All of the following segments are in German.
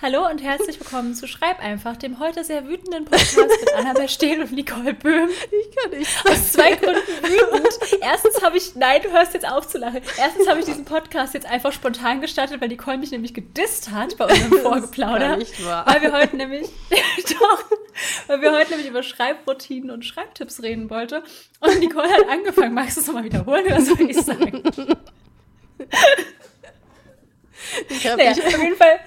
Hallo und herzlich willkommen zu Schreib einfach, dem heute sehr wütenden Podcast mit Annabel Stehl und Nicole Böhm. Ich kann nicht. Aus zwei Gründen wütend. Erstens habe ich, nein, du hörst jetzt auf zu lachen. Erstens habe ich diesen Podcast jetzt einfach spontan gestartet, weil Nicole mich nämlich gedisst hat bei unserem Vorgeplauder. nicht wahr. Weil wir heute nämlich, doch, weil wir heute nämlich über Schreibroutinen und Schreibtipps reden wollten. Und Nicole hat angefangen. Magst du es nochmal wiederholen oder soll ich sagen? Ich habe Naja, dich, auf jeden Fall.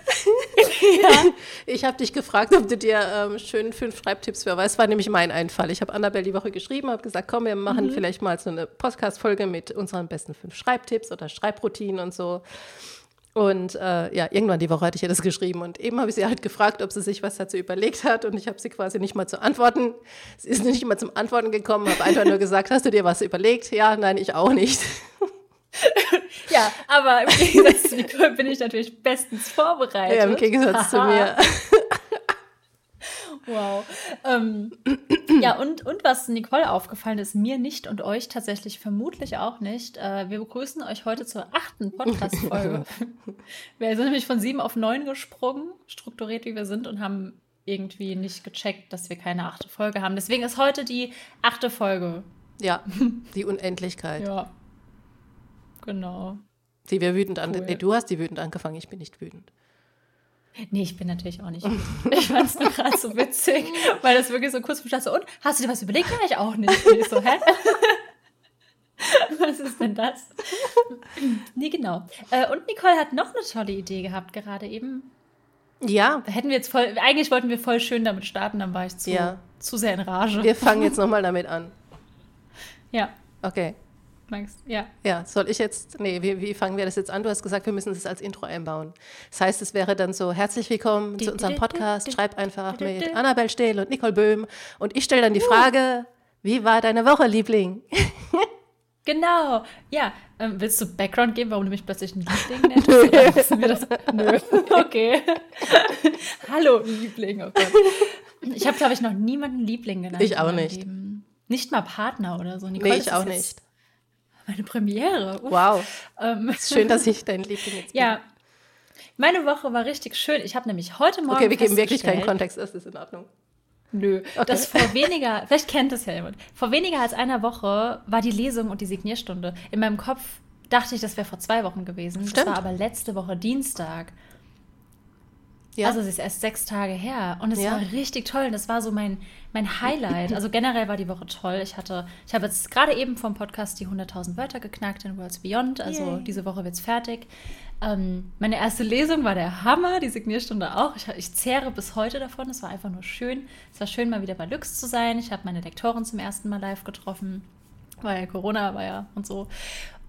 ja. ich hab dich gefragt, ob du dir ähm, schön fünf Schreibtipps für weißt. war nämlich mein Einfall. Ich habe Annabelle die Woche geschrieben, habe gesagt, komm, wir machen Mhm. vielleicht mal so eine Podcast-Folge mit unseren besten fünf Schreibtipps oder Schreibroutinen und so. Und äh, ja, irgendwann die Woche hatte ich ihr das geschrieben und eben habe ich sie halt gefragt, ob sie sich was dazu überlegt hat und ich habe sie quasi nicht mal zu antworten. Sie ist nicht mal zum Antworten gekommen, habe einfach nur gesagt, hast du dir was überlegt? Ja, nein, ich auch nicht. Ja, aber im Gegensatz zu Nicole bin ich natürlich bestens vorbereitet. Ja, Im Gegensatz zu mir. Wow. Ähm, ja, und, und was Nicole aufgefallen ist, mir nicht und euch tatsächlich vermutlich auch nicht. Äh, wir begrüßen euch heute zur achten Podcast-Folge. wir sind nämlich von sieben auf neun gesprungen, strukturiert wie wir sind, und haben irgendwie nicht gecheckt, dass wir keine achte Folge haben. Deswegen ist heute die achte Folge. Ja, die Unendlichkeit. Ja. Genau. Die wir wütend an. Cool. Nee, du hast die wütend angefangen, ich bin nicht wütend. Nee, ich bin natürlich auch nicht. wütend. Ich fand es nur gerade so witzig, weil das wirklich so kurz bestand. So, und hast du dir was überlegt? Ja, ich auch nicht. Und ich so, hä? Was ist denn das? Nee, genau. Äh, Und Nicole hat noch eine tolle Idee gehabt, gerade eben. Ja, Da hätten wir jetzt voll, eigentlich wollten wir voll schön damit starten, dann war ich zu, Ja. zu sehr in Rage. wir fangen jetzt nochmal damit an. Ja, Okay. Max, ja. Ja, soll ich jetzt, nee, wie, wie fangen wir das jetzt an? Du hast gesagt, wir müssen das als Intro einbauen. Das heißt, es wäre dann so, herzlich willkommen zu unserem Podcast, schreib einfach mit Annabel Stehl und Nicole Böhm. Und ich stelle dann die Frage, wie war deine Woche, Liebling? Genau. Ja, ähm, willst du Background geben, warum du mich plötzlich ein Liebling nennst? Oder wissen wir das? Nö. Okay. Hallo, Liebling. Oh. Ich habe, glaube ich, noch niemanden Liebling genannt. Ich auch nicht. Nicht mal Partner oder so. Nicole, Nee, ich auch nicht. Meine Premiere. Uff. Wow, Ähm, schön, dass ich dein Liebling jetzt bin. ja. Meine Woche war richtig schön. Ich habe nämlich heute Morgen. Okay, wir geben wirklich keinen Kontext, das ist in Ordnung. Nö. Das vor weniger, vielleicht kennt es ja jemand. Vor weniger als einer Woche war die Lesung und die Signierstunde. In meinem Kopf dachte ich, das wäre vor zwei Wochen gewesen. Stimmt. Das war aber letzte Woche Dienstag. Ja, Also es ist erst sechs Tage her. Und es Ja. war richtig toll. Und das war so mein, mein Highlight. Also generell war die Woche toll. Ich hatte, ich habe jetzt gerade eben vom Podcast die 100.000 Wörter geknackt in Worlds Beyond. Also Yay. diese Woche wird's fertig. Ähm, meine erste Lesung war der Hammer, die Signierstunde auch. Ich, ich zehre bis heute davon. Es war einfach nur schön. Es war schön, mal wieder bei Lux zu sein. Ich habe meine Lektorin zum ersten Mal live getroffen, weil Corona war ja und so.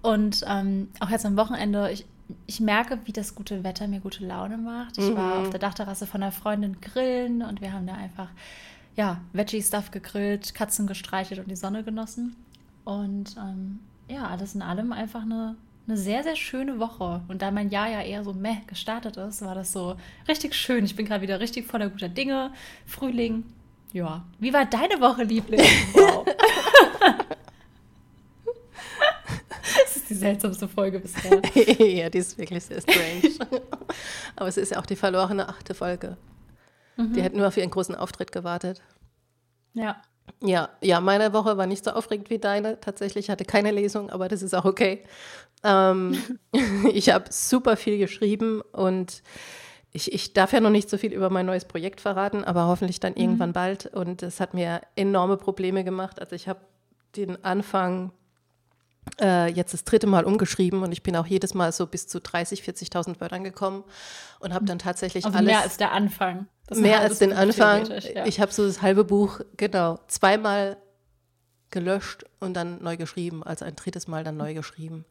Und ähm, auch jetzt am Wochenende, ich, ich merke, wie das gute Wetter mir gute Laune macht. Ich war auf der Dachterrasse von einer Freundin grillen und wir haben da einfach, ja, Veggie-Stuff gegrillt, Katzen gestreichelt und die Sonne genossen. Und ähm, ja, alles in allem einfach eine, eine sehr, sehr schöne Woche. Und da mein Jahr ja eher so meh gestartet ist, war das so richtig schön. Ich bin gerade wieder richtig voller guter Dinge. Frühling. Ja. Wie war deine Woche, Liebling? Wow. Die seltsamste Folge bisher. ja, die ist wirklich sehr strange. Aber es ist ja auch die verlorene achte Folge. Mhm. Die hat nur auf ihren großen Auftritt gewartet. Ja. Ja, ja, meine Woche war nicht so aufregend wie deine. Tatsächlich hatte keine Lesung, aber das ist auch okay. Ähm, ich habe super viel geschrieben und ich, ich darf ja noch nicht so viel über mein neues Projekt verraten, aber hoffentlich dann irgendwann bald. Und es hat mir enorme Probleme gemacht. Also ich habe den Anfang jetzt das dritte Mal umgeschrieben und ich bin auch jedes Mal so bis zu 30, 40.000 Wörtern gekommen und habe dann tatsächlich Also alles mehr als der Anfang. Das mehr als den Anfang. Ja. Ich habe so das halbe Buch, genau, zweimal gelöscht und dann neu geschrieben, also ein drittes Mal dann neu geschrieben.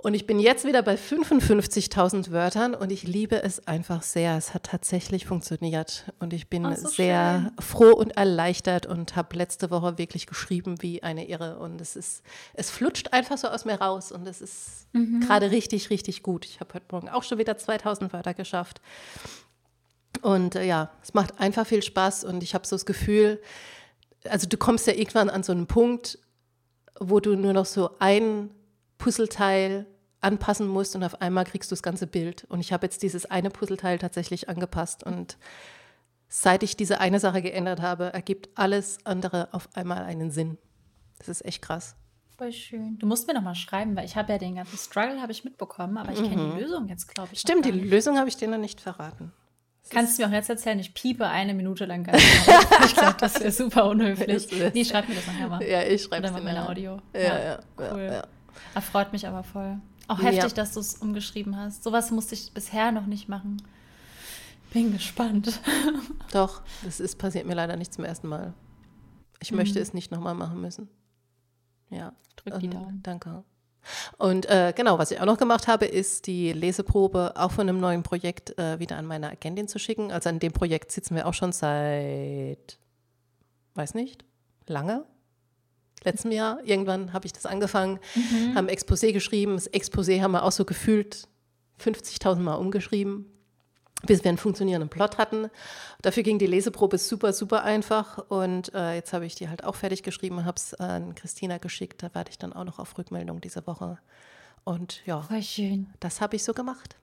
Und ich bin jetzt wieder bei 55.000 Wörtern und ich liebe es einfach sehr. Es hat tatsächlich funktioniert und ich bin Ach, so sehr froh und erleichtert und habe letzte Woche wirklich geschrieben wie eine Irre und es ist, es flutscht einfach so aus mir raus und es ist Mhm. gerade richtig, richtig gut. Ich habe heute Morgen auch schon wieder 2000 Wörter geschafft. Und äh, ja, es macht einfach viel Spaß und ich habe so das Gefühl, also du kommst ja irgendwann an so einen Punkt, wo du nur noch so ein Puzzleteil anpassen musst und auf einmal kriegst du das ganze Bild. Und ich habe jetzt dieses eine Puzzleteil tatsächlich angepasst und seit ich diese eine Sache geändert habe, ergibt alles andere auf einmal einen Sinn. Das ist echt krass. Voll schön. Du musst mir noch mal schreiben, weil ich habe ja den ganzen Struggle habe ich mitbekommen, aber ich kenne die Lösung jetzt, glaube ich. Stimmt, die Lösung habe ich dir noch nicht verraten. Das Kannst du mir auch jetzt erzählen? Ich piepe eine Minute lang ganz genau. Ich glaube, das wäre super unhöflich. nee, schreib mir das nachher mal. Ja, ich schreibe es dir meine Audio. Ja, ja, ja cool. Ja, ja. Erfreut mich aber voll. Auch heftig, dass du es umgeschrieben hast. Sowas musste ich bisher noch nicht machen. Bin gespannt. Doch, das ist passiert mir leider nicht zum ersten Mal. Ich mhm. möchte es nicht nochmal machen müssen. Ja. Drück die ähm, Daumen. Danke. Und äh, genau, was ich auch noch gemacht habe, ist die Leseprobe auch von einem neuen Projekt äh, wieder an meine Agentin zu schicken. Also an dem Projekt sitzen wir auch schon seit, weiß nicht, lange. Letztem Jahr, irgendwann habe ich das angefangen, mhm. haben Exposé geschrieben. Das Exposé haben wir auch so gefühlt 50.000 Mal umgeschrieben bis wir einen funktionierenden Plot hatten. Dafür ging die Leseprobe super, super einfach. Und äh, jetzt habe ich die halt auch fertig geschrieben, habe es an Christina geschickt. Da warte ich dann auch noch auf Rückmeldung diese Woche. Und ja, Voll schön. das habe ich so gemacht.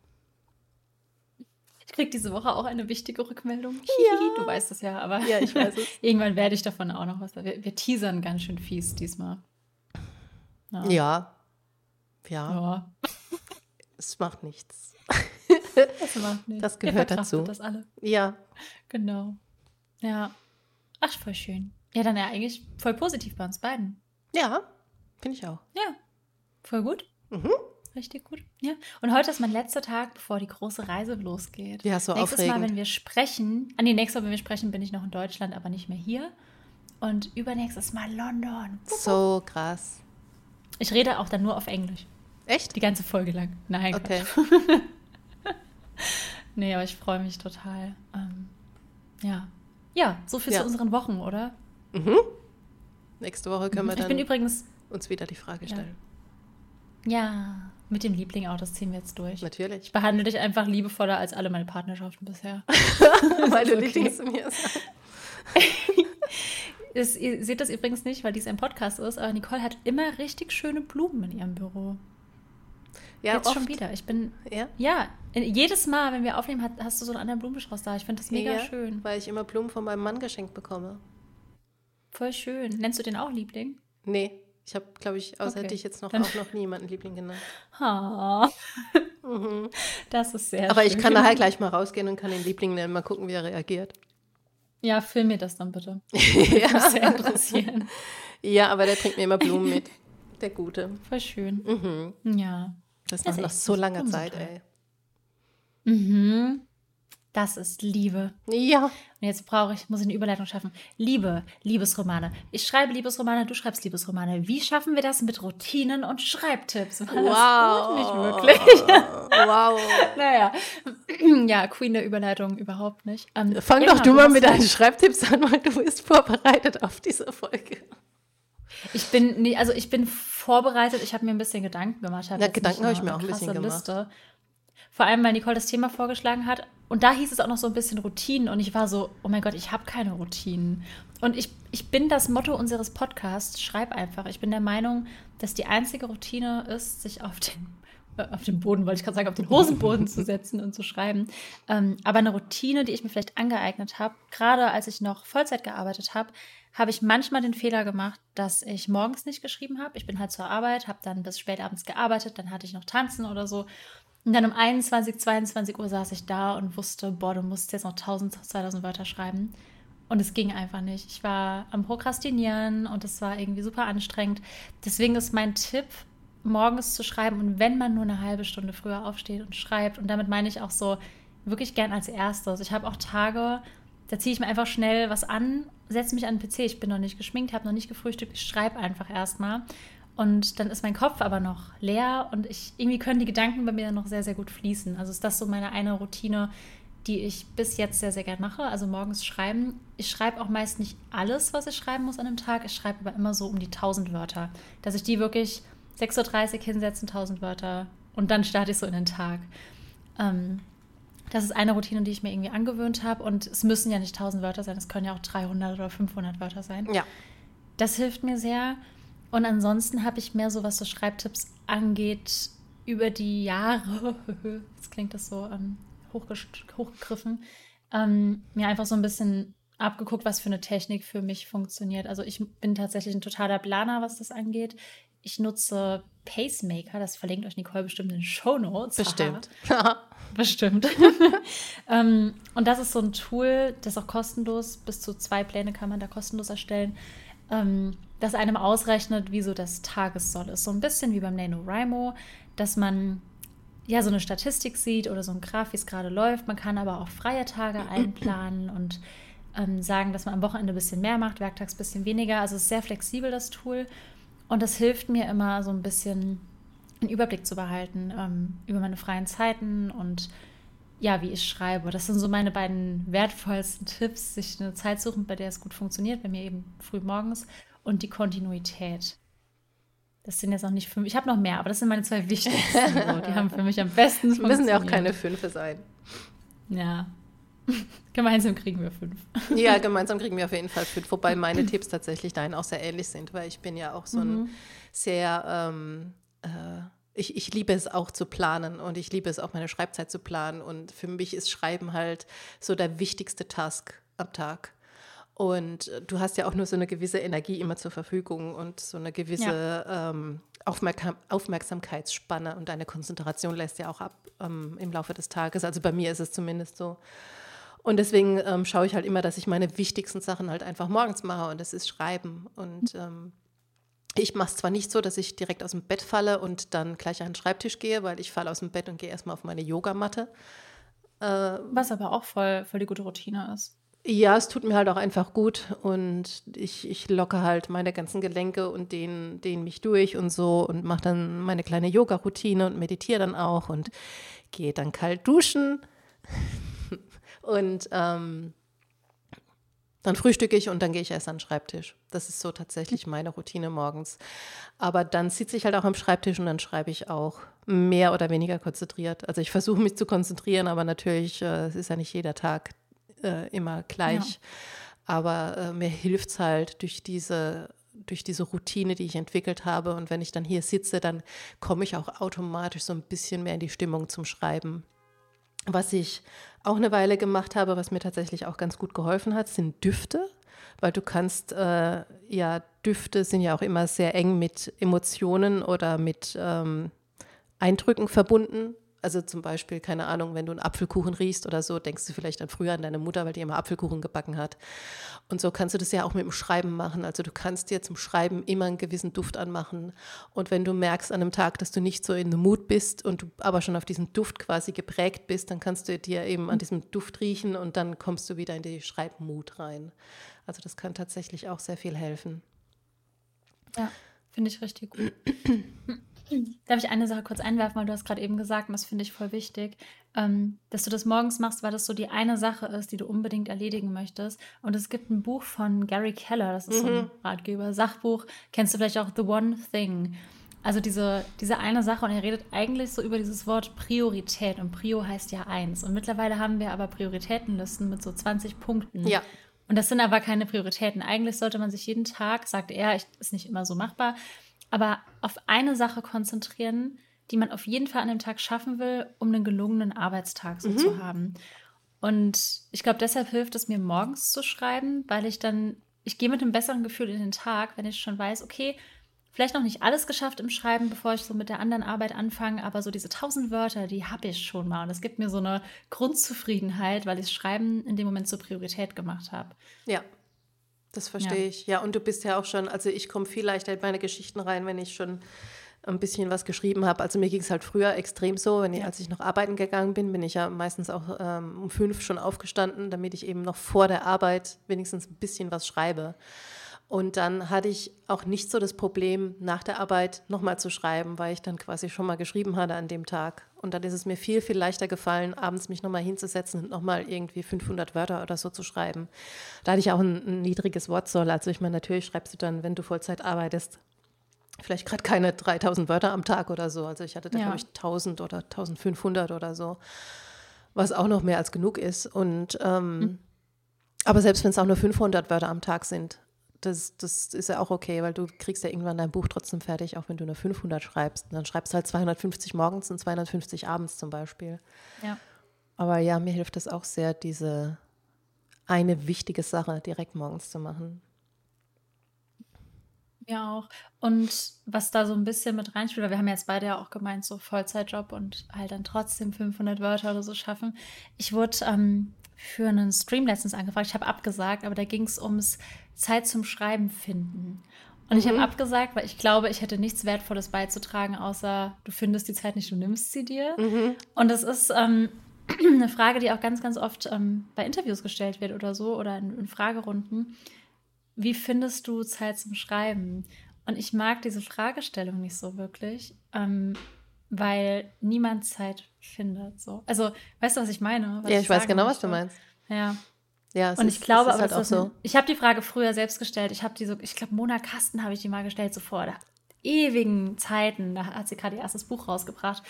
Ich kriege diese Woche auch eine wichtige Rückmeldung. Ja. Du weißt es ja, aber ja, ich weiß es. irgendwann werde ich davon auch noch was. Wir, wir teasern ganz schön fies diesmal. Ja. Ja. ja. ja. Es macht nichts. Das macht nichts. Das gehört dazu. das alle. Ja. Genau. Ja. Ach, voll schön. Ja, dann ja eigentlich voll positiv bei uns beiden. Ja, finde ich auch. Ja. Voll gut. Mhm. Richtig gut. Ja. Und heute ist mein letzter Tag, bevor die große Reise losgeht. Ja, so Nächstes aufregend. Mal, wenn wir sprechen, an ah, die nächste Mal, wenn wir sprechen, bin ich noch in Deutschland, aber nicht mehr hier. Und übernächstes Mal London. So krass. Ich rede auch dann nur auf Englisch. Echt? Die ganze Folge lang. Nein. Okay. nee, aber ich freue mich total. Ähm, ja. Ja, so viel Ja. zu unseren Wochen, oder? Mhm. Nächste Woche können wir ich dann bin übrigens, uns wieder die Frage Ja. stellen. ja, mit dem Liebling auch, das ziehen wir jetzt durch. Natürlich. Ich behandle dich einfach liebevoller als alle meine Partnerschaften bisher. Weil du okay. Lieblings mir. Es, ihr seht das übrigens nicht, weil dies ein Podcast ist, aber Nicole hat immer richtig schöne Blumen in ihrem Büro. Ja, Jetzt oft. schon wieder. Ich bin, Ja. ja, jedes Mal, wenn wir aufnehmen, hast du so einen anderen Blumenstrauß da. Ich finde das mega ja, schön. Weil ich immer Blumen von meinem Mann geschenkt bekomme. Voll schön. Nennst du den auch Liebling? Nee, ich habe, glaube ich, außer Okay. dich jetzt noch, auch noch niemanden Liebling genannt. Ha. Mhm. Das ist sehr Aber schön. ich kann nachher gleich mal rausgehen und kann den Liebling nennen, mal gucken, wie er reagiert. Ja, film mir das dann bitte. Ja. sehr interessieren. ja, aber der bringt mir immer Blumen mit. Der Gute. Voll schön. Mhm. Ja. Das ist Das noch ist so langer Zeit, toll. ey. Mhm. Das ist Liebe. Ja. Und jetzt brauche ich, muss ich eine Überleitung schaffen. Liebe, Liebesromane. Ich schreibe Liebesromane, du schreibst Liebesromane. Wie schaffen wir das mit Routinen und Schreibtipps? Das Wow. nicht wirklich. wow. naja, ja, Queen der Überleitung überhaupt nicht. Ähm, Fang ja, doch du mal mit ja- deinen Schreibtipps an, weil du bist vorbereitet auf diese Folge. Ich bin, nee, also ich bin vorbereitet. Ich habe mir ein bisschen Gedanken gemacht. Na, Gedanken habe ich mir auch ein bisschen gemacht. Vor allem, weil Nicole das Thema vorgeschlagen hat. Und da hieß es auch noch so ein bisschen Routinen. Und ich war so, oh mein Gott, ich habe keine Routinen. Und ich, ich bin das Motto unseres Podcasts, schreib einfach. Ich bin der Meinung, dass die einzige Routine ist, sich auf den, äh, auf den Boden, wollte ich gerade sagen, auf den Hosenboden zu setzen und zu schreiben. Ähm, aber eine Routine, die ich mir vielleicht angeeignet habe, gerade als ich noch Vollzeit gearbeitet habe, habe ich manchmal den Fehler gemacht, dass ich morgens nicht geschrieben habe. Ich bin halt zur Arbeit, habe dann bis spät abends gearbeitet, dann hatte ich noch Tanzen oder so. Und dann um 21, 22 Uhr saß ich da und wusste, boah, du musst jetzt noch 1000, 2000 Wörter schreiben. Und es ging einfach nicht. Ich war am Prokrastinieren und es war irgendwie super anstrengend. Deswegen ist mein Tipp, morgens zu schreiben und wenn man nur eine halbe Stunde früher aufsteht und schreibt, und damit meine ich auch so wirklich gern als erstes. Ich habe auch Tage, da ziehe ich mir einfach schnell was an, setze mich an den PC. Ich bin noch nicht geschminkt, habe noch nicht gefrühstückt, ich schreibe einfach erstmal. Und dann ist mein Kopf aber noch leer und ich, irgendwie können die Gedanken bei mir noch sehr, sehr gut fließen. Also ist das so meine eine Routine, die ich bis jetzt sehr, sehr gern mache. Also morgens schreiben. Ich schreibe auch meist nicht alles, was ich schreiben muss an einem Tag. Ich schreibe aber immer so um die 1000 Wörter. Dass ich die wirklich 6.30 Uhr hinsetzen, 1000 Wörter und dann starte ich so in den Tag. Ähm, das ist eine Routine, die ich mir irgendwie angewöhnt habe. Und es müssen ja nicht 1000 Wörter sein, es können ja auch 300 oder 500 Wörter sein. Ja. Das hilft mir sehr. Und ansonsten habe ich mehr so, was so Schreibtipps angeht, über die Jahre, jetzt klingt das so ähm, hochgegriffen, ähm, mir einfach so ein bisschen abgeguckt, was für eine Technik für mich funktioniert. Also ich bin tatsächlich ein totaler Planer, was das angeht. Ich nutze Pacemaker, das verlinkt euch Nicole bestimmt in den Show Notes. Bestimmt. bestimmt. ähm, und das ist so ein Tool, das ist auch kostenlos, bis zu zwei Pläne kann man da kostenlos erstellen, ähm, das einem ausrechnet, wie so das Tagessoll ist. So ein bisschen wie beim NaNoWriMo, dass man ja so eine Statistik sieht oder so ein Graph, wie es gerade läuft. Man kann aber auch freie Tage einplanen und ähm, sagen, dass man am Wochenende ein bisschen mehr macht, werktags ein bisschen weniger. Also es ist sehr flexibel, das Tool. Und das hilft mir immer so ein bisschen einen Überblick zu behalten ähm, über meine freien Zeiten und ja, wie ich schreibe. Das sind so meine beiden wertvollsten Tipps, sich eine Zeit suchen, bei der es gut funktioniert, bei mir eben früh morgens und die Kontinuität. Das sind jetzt noch nicht fünf. Ich habe noch mehr, aber das sind meine zwei wichtigsten. so. Die haben für mich am besten funktioniert. Müssen ja auch keine fünf sein. Ja. gemeinsam kriegen wir fünf. ja, gemeinsam kriegen wir auf jeden Fall fünf. Wobei meine Tipps tatsächlich dahin auch sehr ähnlich sind, weil ich bin ja auch so ein mhm. sehr ähm, äh, ich, ich liebe es auch zu planen und ich liebe es auch meine Schreibzeit zu planen. Und für mich ist Schreiben halt so der wichtigste Task am Tag. Und du hast ja auch nur so eine gewisse Energie immer zur Verfügung und so eine gewisse ja. ähm, Aufmerksam Aufmerksamkeitsspanne und deine Konzentration lässt ja auch ab ähm, im Laufe des Tages. Also bei mir ist es zumindest so. Und deswegen ähm, schaue ich halt immer, dass ich meine wichtigsten Sachen halt einfach morgens mache und das ist Schreiben. Und ähm, ich mache es zwar nicht so, dass ich direkt aus dem Bett falle und dann gleich an den Schreibtisch gehe, weil ich falle aus dem Bett und gehe erstmal auf meine Yogamatte. Äh, Was aber auch voll, voll die gute Routine ist. Ja, es tut mir halt auch einfach gut und ich, ich locke halt meine ganzen Gelenke und dehne, dehne mich durch und so und mache dann meine kleine Yoga-Routine und meditiere dann auch und gehe dann kalt duschen und ähm, dann frühstücke ich und dann gehe ich erst an den Schreibtisch. Das ist so tatsächlich meine Routine morgens. Aber dann sitze ich halt auch am Schreibtisch und dann schreibe ich auch mehr oder weniger konzentriert. Also ich versuche mich zu konzentrieren, aber natürlich äh, es ist ja nicht jeder Tag äh, immer gleich. Ja. Aber äh, mir hilft es halt durch diese durch diese Routine, die ich entwickelt habe. Und wenn ich dann hier sitze, dann komme ich auch automatisch so ein bisschen mehr in die Stimmung zum Schreiben. Was ich auch eine Weile gemacht habe, was mir tatsächlich auch ganz gut geholfen hat, sind Düfte, weil du kannst, äh, ja, Düfte sind ja auch immer sehr eng mit Emotionen oder mit ähm, Eindrücken verbunden. Also zum Beispiel, keine Ahnung, wenn du einen Apfelkuchen riechst oder so, denkst du vielleicht an früher an deine Mutter, weil die immer Apfelkuchen gebacken hat. Und so kannst du das ja auch mit dem Schreiben machen. Also du kannst dir zum Schreiben immer einen gewissen Duft anmachen. Und wenn du merkst an einem Tag, dass du nicht so in the Mut bist und du aber schon auf diesen Duft quasi geprägt bist, dann kannst du dir eben an diesem Duft riechen und dann kommst du wieder in die Schreibmut rein. Also das kann tatsächlich auch sehr viel helfen. Ja, finde ich richtig gut. Darf ich eine Sache kurz einwerfen, weil du hast gerade eben gesagt, und das finde ich voll wichtig, ähm, dass du das morgens machst, weil das so die eine Sache ist, die du unbedingt erledigen möchtest. Und es gibt ein Buch von Gary Keller, das ist mhm. so ein mhm. Ratgeber, Sachbuch, kennst du vielleicht auch The One Thing. Also diese, diese eine Sache und er redet eigentlich so über dieses Wort Priorität und Prio heißt ja eins. Und mittlerweile haben wir aber Prioritätenlisten mit so 20 Punkten. Ja. Und das sind aber keine Prioritäten. Eigentlich sollte man sich jeden Tag, sagt er, ich, ist nicht immer so machbar, aber auf eine Sache konzentrieren, die man auf jeden Fall an dem Tag schaffen will, um einen gelungenen Arbeitstag so mhm. zu haben. Und ich glaube, deshalb hilft es mir morgens zu schreiben, weil ich dann, ich gehe mit einem besseren Gefühl in den Tag, wenn ich schon weiß, okay, vielleicht noch nicht alles geschafft im Schreiben, bevor ich so mit der anderen Arbeit anfange, aber so diese tausend Wörter, die habe ich schon mal. Und das gibt mir so eine Grundzufriedenheit, weil ich das Schreiben in dem Moment zur Priorität gemacht habe. Ja, das verstehe ja. ich. Ja, und du bist ja auch schon, also ich komme viel leichter in meine Geschichten rein, wenn ich schon ein bisschen was geschrieben habe. Also mir ging es halt früher extrem so, wenn ich, als ich noch arbeiten gegangen bin, bin ich ja meistens auch ähm, um fünf schon aufgestanden, damit ich eben noch vor der Arbeit wenigstens ein bisschen was schreibe. Und dann hatte ich auch nicht so das Problem, nach der Arbeit nochmal zu schreiben, weil ich dann quasi schon mal geschrieben hatte an dem Tag. Und dann ist es mir viel, viel leichter gefallen, abends mich nochmal hinzusetzen und nochmal irgendwie 500 Wörter oder so zu schreiben. Da hatte ich auch ein, ein niedriges Wortsoll. Also ich meine, natürlich schreibst du dann, wenn du Vollzeit arbeitest, vielleicht gerade keine 3000 Wörter am Tag oder so. Also ich hatte da, ja. glaube ich, 1000 oder 1500 oder so, was auch noch mehr als genug ist. Und ähm, mhm. aber selbst wenn es auch nur 500 Wörter am Tag sind, das, das ist ja auch okay, weil du kriegst ja irgendwann dein Buch trotzdem fertig, auch wenn du nur 500 schreibst. Und dann schreibst du halt 250 morgens und 250 abends zum Beispiel. Ja. Aber ja, mir hilft es auch sehr, diese eine wichtige Sache direkt morgens zu machen. Ja, auch. Und was da so ein bisschen mit reinspielt, weil wir haben jetzt beide ja auch gemeint, so Vollzeitjob und halt dann trotzdem 500 Wörter oder so schaffen. Ich wurde ähm, für einen Stream letztens angefragt, ich habe abgesagt, aber da ging es ums Zeit zum Schreiben finden. Und ich habe Mhm. abgesagt, weil ich glaube, ich hätte nichts Wertvolles beizutragen, außer du findest die Zeit nicht, du nimmst sie dir. Mhm. Und das ist ähm, eine Frage, die auch ganz, ganz oft ähm, bei Interviews gestellt wird oder so oder in, in Fragerunden. Wie findest du Zeit zum Schreiben? Und ich mag diese Fragestellung nicht so wirklich, ähm, weil niemand Zeit findet. So. Also, weißt du, was ich meine? Was Ja, ich weiß sagen genau, was du möchte? meinst. Ja. Ja, Und ist, ich glaube, ist aber halt auch so. ich habe die Frage früher selbst gestellt. Ich habe die so, ich glaube, Mona Kasten habe ich die mal gestellt, so vor ewigen Zeiten. Da hat sie gerade ihr erstes Buch rausgebracht.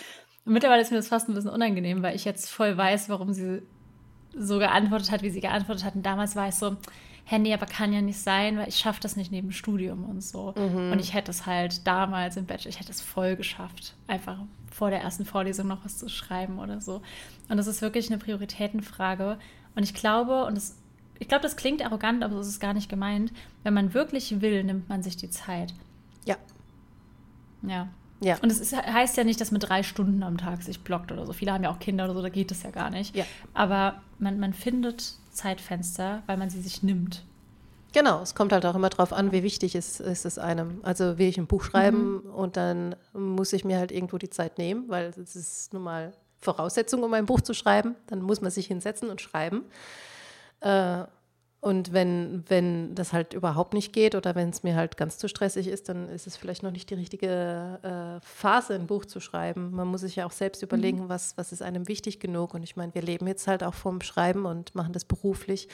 Und mittlerweile ist mir das fast ein bisschen unangenehm, weil ich jetzt voll weiß, warum sie so geantwortet hat, wie sie geantwortet hat. Und damals war ich so, Handy, aber kann ja nicht sein, weil ich schaffe das nicht neben dem Studium und so. Mhm. Und ich hätte es halt damals im Bachelor, ich hätte es voll geschafft, einfach vor der ersten Vorlesung noch was zu schreiben oder so. Und das ist wirklich eine Prioritätenfrage. Und ich glaube, und das, ich glaube, das klingt arrogant, aber das ist gar nicht gemeint. Wenn man wirklich will, nimmt man sich die Zeit. Ja, Ja. ja. Und es ist, heißt ja nicht, dass man drei Stunden am Tag sich blockt oder so. Viele haben ja auch Kinder oder so, da geht es ja gar nicht. Ja. Aber man, man findet Zeitfenster, weil man sie sich nimmt. Genau, es kommt halt auch immer drauf an, wie wichtig ist, ist es einem. Also will ich ein Buch schreiben Mhm. und dann muss ich mir halt irgendwo die Zeit nehmen, weil das ist nun mal Voraussetzung, um ein Buch zu schreiben. Dann muss man sich hinsetzen und schreiben. Äh, und wenn, wenn das halt überhaupt nicht geht oder wenn es mir halt ganz zu stressig ist, dann ist es vielleicht noch nicht die richtige äh, Phase, ein Buch zu schreiben. Man muss sich ja auch selbst überlegen, was, was ist einem wichtig genug. Und ich meine, wir leben jetzt halt auch vom Schreiben und machen das beruflich.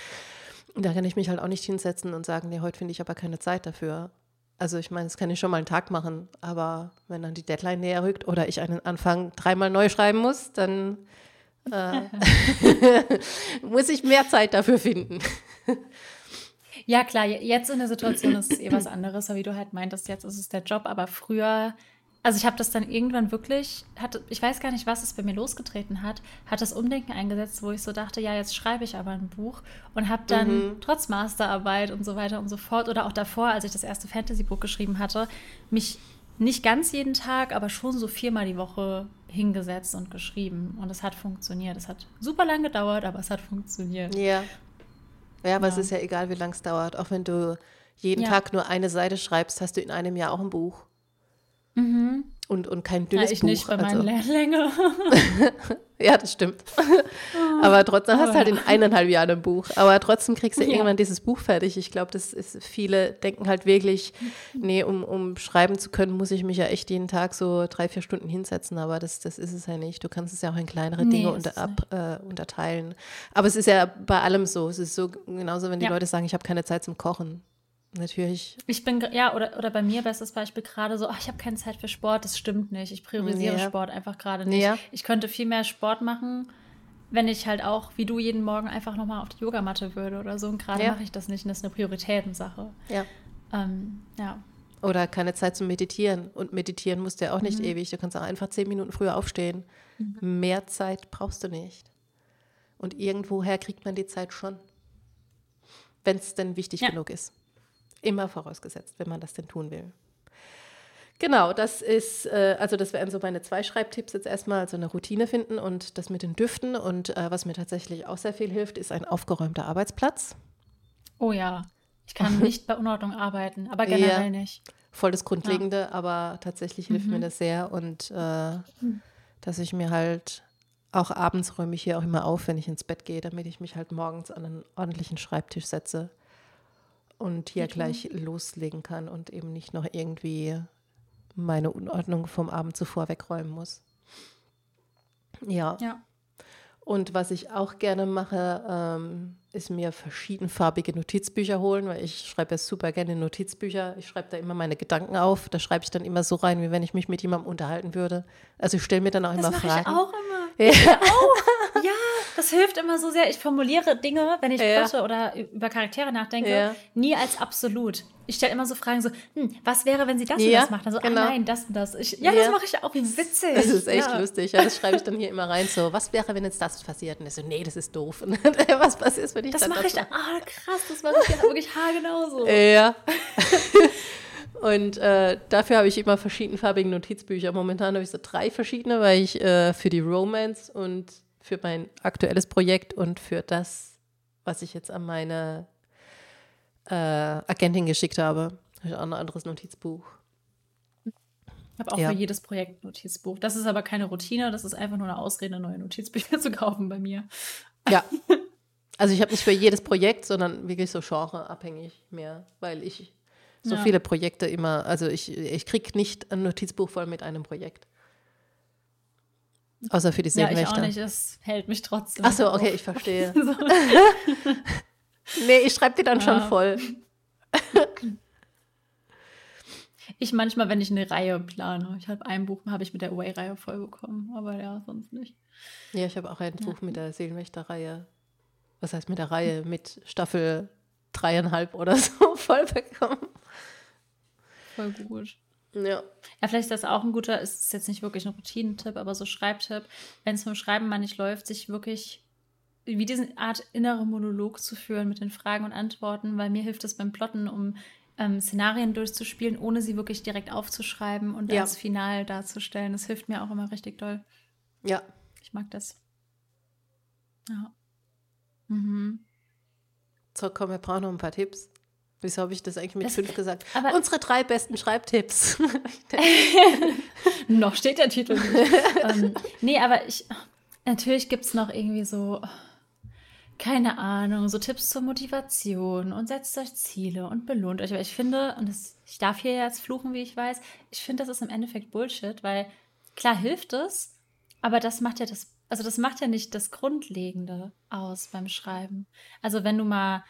Und da kann ich mich halt auch nicht hinsetzen und sagen, nee, heute finde ich aber keine Zeit dafür. Also ich meine, das kann ich schon mal einen Tag machen, aber wenn dann die Deadline näher rückt oder ich einen Anfang dreimal neu schreiben muss, dann äh, muss ich mehr Zeit dafür finden. Ja, klar, je- jetzt in der Situation ist es eh was anderes, aber wie du halt meintest, jetzt ist es der Job, aber früher, also ich habe das dann irgendwann wirklich, hatte, ich weiß gar nicht, was es bei mir losgetreten hat, hat das Umdenken eingesetzt, wo ich so dachte, ja, jetzt schreibe ich aber ein Buch und habe dann trotz Masterarbeit und so weiter und so fort oder auch davor, als ich das erste Fantasy-Buch geschrieben hatte, mich nicht ganz jeden Tag, aber schon so viermal die Woche hingesetzt und geschrieben und es hat funktioniert. Es hat super lang gedauert, aber es hat funktioniert. Ja. Ja, aber es Ja. ist ja egal, wie lang es dauert. Auch wenn du jeden Ja. Tag nur eine Seite schreibst, hast du in einem Jahr auch ein Buch. Und, und kein Ja, dünnes ich Buch. nicht bei also. meinen. Ja, das stimmt. Aber trotzdem hast du halt in Aber- eineinhalb Jahren ein Buch. Aber trotzdem kriegst du Ja. irgendwann dieses Buch fertig. Ich glaube, das ist, viele denken halt wirklich, nee, um, um schreiben zu können, muss ich mich ja echt jeden Tag so drei, vier Stunden hinsetzen. Aber das, das ist es ja nicht. Du kannst es ja auch in kleinere Nee, Dinge ist unter, ab, äh, unterteilen. Aber es ist ja bei allem so. Es ist so genauso, wenn die Ja. Leute sagen, ich habe keine Zeit zum Kochen. Natürlich. Ich bin, ja, oder, oder bei mir, bestes Beispiel gerade so, ach, ich habe keine Zeit für Sport, das stimmt nicht. Ich priorisiere Ja. Sport einfach gerade nicht. Ja. Ich könnte viel mehr Sport machen, wenn ich halt auch, wie du, jeden Morgen einfach nochmal auf die Yogamatte würde oder so. Und gerade Ja. mache ich das nicht und das ist eine Prioritätensache. Ja. Ähm, ja. Oder keine Zeit zum Meditieren. Und meditieren musst du ja auch nicht Mhm. ewig. Du kannst auch einfach zehn Minuten früher aufstehen. Mehr Zeit brauchst du nicht. Und irgendwoher kriegt man die Zeit schon. Wenn es denn wichtig genug ist. Immer vorausgesetzt, wenn man das denn tun will. Genau, das ist, äh, also das wären so meine zwei Schreibtipps jetzt erstmal, also eine Routine finden und das mit den Düften. Und äh, was mir tatsächlich auch sehr viel hilft, ist ein aufgeräumter Arbeitsplatz. Oh ja. Ich kann nicht bei Unordnung arbeiten, aber generell Ja. nicht. voll das Grundlegende, aber tatsächlich hilft Mhm. mir das sehr und äh, dass ich mir halt auch abends räume ich hier auch immer auf, wenn ich ins Bett gehe, damit ich mich halt morgens an einen ordentlichen Schreibtisch setze und hier gleich loslegen kann und eben nicht noch irgendwie meine Unordnung vom Abend zuvor wegräumen muss. Ja. Ja. Und was ich auch gerne mache, ähm, ist mir verschiedenfarbige Notizbücher holen, weil ich schreibe ja super gerne Notizbücher. Ich schreibe da immer meine Gedanken auf. Da schreibe ich dann immer so rein, wie wenn ich mich mit jemandem unterhalten würde. Also ich stelle mir dann auch Das immer mache Fragen. ich auch immer. Ja. Ja, das hilft immer so sehr. Ich formuliere Dinge, wenn ich ja. plotte oder über Charaktere nachdenke, ja. nie als absolut. Ich stelle immer so Fragen so, hm, was wäre, wenn sie das ja, und das macht? Dann so, ah, genau. ah nein, das und das. Ich, ja, das mache ich auch. Wie witzig. Das ist echt lustig. Ja, das schreibe ich dann hier immer rein. So, was wäre, wenn jetzt das passiert? Und ich so, nee, das ist doof. Und was passiert, wenn ich das dann mache ich dann. Ah, krass, das mache ich ja wirklich haargenauso. Ja. Und äh, dafür habe ich immer verschiedenfarbige Notizbücher. Momentan habe ich so drei verschiedene, weil ich äh, für die Romance und für mein aktuelles Projekt und für das, was ich jetzt an meine äh, Agentin geschickt habe, habe ich auch ein anderes Notizbuch. Ich habe auch ja. für jedes Projekt ein Notizbuch. Das ist aber keine Routine, das ist einfach nur eine Ausrede, neue Notizbücher zu kaufen bei mir. Ja. Also ich habe nicht für jedes Projekt, sondern wirklich so genreabhängig mehr, weil ich so ja. viele Projekte immer, also ich, ich kriege nicht ein Notizbuch voll mit einem Projekt. Außer für die Seelenwächter. Ja, ich auch nicht, es hält mich trotzdem. Ach so, okay, ich verstehe. nee, ich schreibe die dann ja. schon voll. ich manchmal, wenn ich eine Reihe plane. Ich habe ein Buch, habe ich mit der Away-Reihe voll bekommen, aber ja, sonst nicht. Ja, ich habe auch ein ja. Buch mit der Seelenwächter-Reihe. Was heißt mit der Reihe? Mit Staffel dreieinhalb oder so voll bekommen. Voll gut. Ja. Ja, vielleicht ist das auch ein guter, ist jetzt nicht wirklich ein Routinentipp, aber so Schreibtipp, wenn es vom Schreiben mal nicht läuft, sich wirklich wie diese Art innere Monolog zu führen mit den Fragen und Antworten, weil mir hilft es beim Plotten, um ähm, Szenarien durchzuspielen, ohne sie wirklich direkt aufzuschreiben und ja. als Final darzustellen. Das hilft mir auch immer richtig doll. Ja. Ich mag das. Ja. Mhm. So, komm, wir brauchen noch ein paar Tipps. Wieso habe ich das eigentlich mit das, fünf gesagt? Aber Unsere drei besten Schreibtipps. noch steht der Titel nicht. ähm, nee, aber ich, natürlich gibt es noch irgendwie so, keine Ahnung, so Tipps zur Motivation und setzt euch Ziele und belohnt euch. Aber ich finde, und das, ich darf hier jetzt fluchen, wie ich weiß, ich finde, das ist im Endeffekt Bullshit, weil klar hilft es, aber das macht ja das, also das macht ja nicht das Grundlegende aus beim Schreiben. Also wenn du mal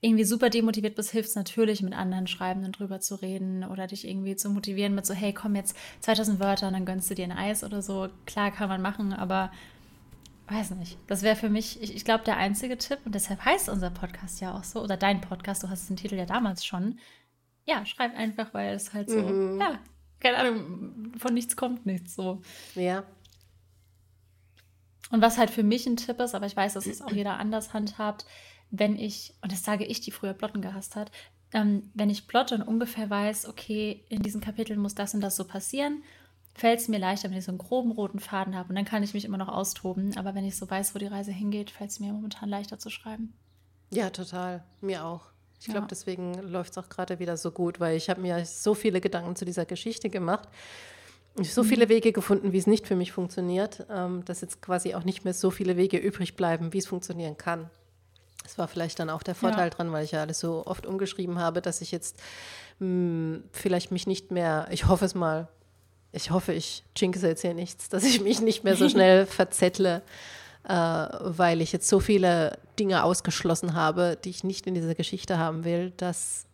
irgendwie super demotiviert bist, hilft es natürlich, mit anderen Schreibenden drüber zu reden oder dich irgendwie zu motivieren mit so, hey, komm jetzt 2000 Wörter und dann gönnst du dir ein Eis oder so. Klar kann man machen, aber weiß nicht. Das wäre für mich, ich, ich glaube, der einzige Tipp und deshalb heißt unser Podcast ja auch so oder dein Podcast, du hast den Titel ja damals schon. Ja, schreib einfach, weil es halt so, mhm. ja, keine Ahnung, von nichts kommt nichts so. Ja. Und was halt für mich ein Tipp ist, aber ich weiß, dass es auch jeder anders handhabt, wenn ich, und das sage ich, die früher Plotten gehasst hat, ähm, wenn ich plotte und ungefähr weiß, okay, in diesen Kapiteln muss das und das so passieren, fällt es mir leichter, wenn ich so einen groben roten Faden habe. Und dann kann ich mich immer noch austoben. Aber wenn ich so weiß, wo die Reise hingeht, fällt es mir momentan leichter zu schreiben. Ja, total. Mir auch. Ich glaube, ja. deswegen läuft es auch gerade wieder so gut, weil ich habe mir so viele Gedanken zu dieser Geschichte gemacht. Ich habe so mhm. viele Wege gefunden, wie es nicht für mich funktioniert, ähm, dass jetzt quasi auch nicht mehr so viele Wege übrig bleiben, wie es funktionieren kann. Das war vielleicht dann auch der Vorteil ja. dran, weil ich ja alles so oft umgeschrieben habe, dass ich jetzt mh, hm, vielleicht mich nicht mehr, ich hoffe es mal, ich hoffe, ich jinxe jetzt hier nichts, dass ich mich nicht mehr so schnell verzettle, äh, weil ich jetzt so viele Dinge ausgeschlossen habe, die ich nicht in dieser Geschichte haben will, dass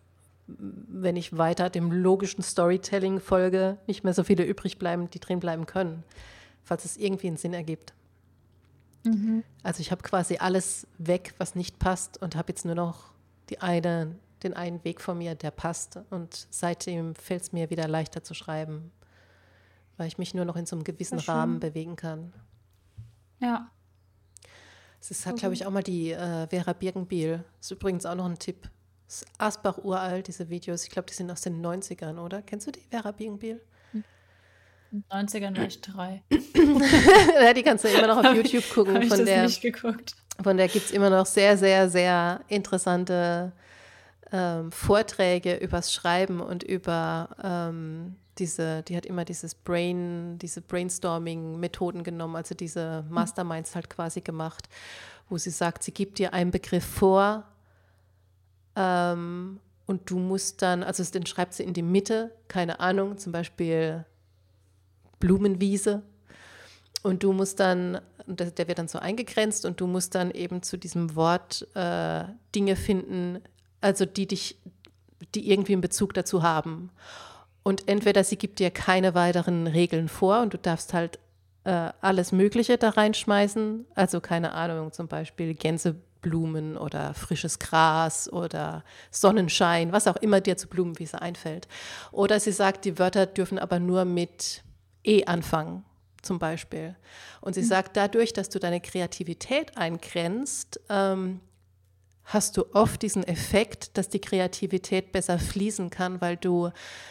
wenn ich weiter dem logischen Storytelling folge, nicht mehr so viele übrig bleiben, die drin bleiben können, falls es irgendwie einen Sinn ergibt. Mhm. Also ich habe quasi alles weg, was nicht passt und habe jetzt nur noch die eine, den einen Weg von mir, der passt. Und seitdem fällt es mir wieder leichter zu schreiben, weil ich mich nur noch in so einem gewissen Rahmen bewegen kann. Ja. Es hat, glaube ich, auch mal die äh, Vera Birkenbiel. Das ist übrigens auch noch ein Tipp. Das ist Asbach uralt, diese Videos. Ich glaube, die sind aus den 90ern, oder? Kennst du die, Vera Birkenbiel? In den 90ern war ich drei. ja, die kannst du immer noch auf YouTube gucken. Ich von das der, nicht geguckt. Von der gibt es immer noch sehr, sehr, sehr interessante ähm, Vorträge übers Schreiben und über ähm, diese, die hat immer dieses Brain, diese Brainstorming-Methoden genommen, also diese Masterminds halt quasi gemacht, wo sie sagt, sie gibt dir einen Begriff vor ähm, und du musst dann, also den schreibt sie in die Mitte, keine Ahnung, zum Beispiel Blumenwiese. Und du musst dann, der wird dann so eingegrenzt und du musst dann eben zu diesem Wort äh, Dinge finden, also die dich, die irgendwie einen Bezug dazu haben. Und entweder sie gibt dir keine weiteren Regeln vor und du darfst halt äh, alles Mögliche da reinschmeißen. Also keine Ahnung, zum Beispiel Gänseblumen oder frisches Gras oder Sonnenschein, was auch immer dir zu Blumenwiese einfällt. Oder sie sagt, die Wörter dürfen aber nur mit E anfangen zum Beispiel. Und sie mhm. sagt, dadurch, dass du deine Kreativität eingrenzt, ähm, hast du oft diesen Effekt, dass die Kreativität besser fließen kann, weil du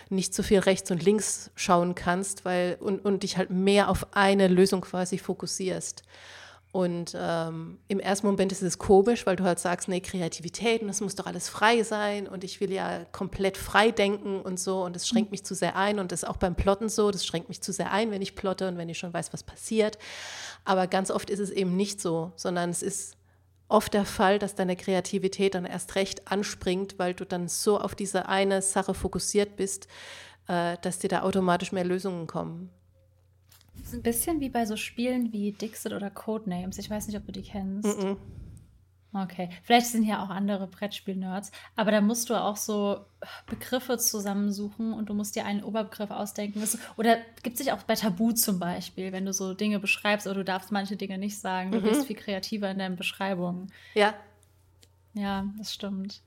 nicht so viel rechts und links schauen kannst weil, und, und dich halt mehr auf eine Lösung quasi fokussierst. Und ähm, im ersten Moment ist es komisch, weil du halt sagst, nee, Kreativität und es muss doch alles frei sein und ich will ja komplett frei denken und so und es schränkt mich zu sehr ein und das ist auch beim Plotten so, das schränkt mich zu sehr ein, wenn ich plotte und wenn ich schon weiß, was passiert. Aber ganz oft ist es eben nicht so, sondern es ist oft der Fall, dass deine Kreativität dann erst recht anspringt, weil du dann so auf diese eine Sache fokussiert bist, äh, dass dir da automatisch mehr Lösungen kommen. Das ist ein bisschen wie bei so Spielen wie Dixit oder Codenames. Ich weiß nicht, ob du die kennst. Mm -mm. Okay, vielleicht sind hier auch andere Brettspiel-Nerds, aber da musst du auch so Begriffe zusammensuchen und du musst dir einen Oberbegriff ausdenken. Oder gibt es sich auch bei Tabu zum Beispiel, wenn du so Dinge beschreibst oder du darfst manche Dinge nicht sagen. Du mhm. bist viel kreativer in deinen Beschreibungen. Ja. Ja, das stimmt.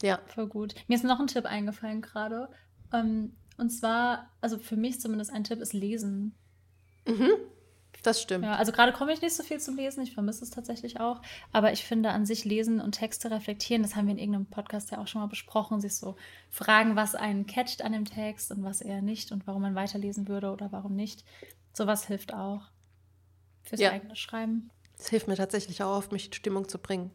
Ja. Voll gut. Mir ist noch ein Tipp eingefallen gerade. Ähm, und zwar, also für mich zumindest ein Tipp ist Lesen. Mhm. Das stimmt. Ja, also gerade komme ich nicht so viel zum Lesen, ich vermisse es tatsächlich auch. Aber ich finde an sich Lesen und Texte reflektieren, das haben wir in irgendeinem Podcast ja auch schon mal besprochen, sich so fragen, was einen catcht an dem Text und was eher nicht und warum man weiterlesen würde oder warum nicht. Sowas hilft auch fürs ja. eigene Schreiben. Es hilft mir tatsächlich auch oft, mich in Stimmung zu bringen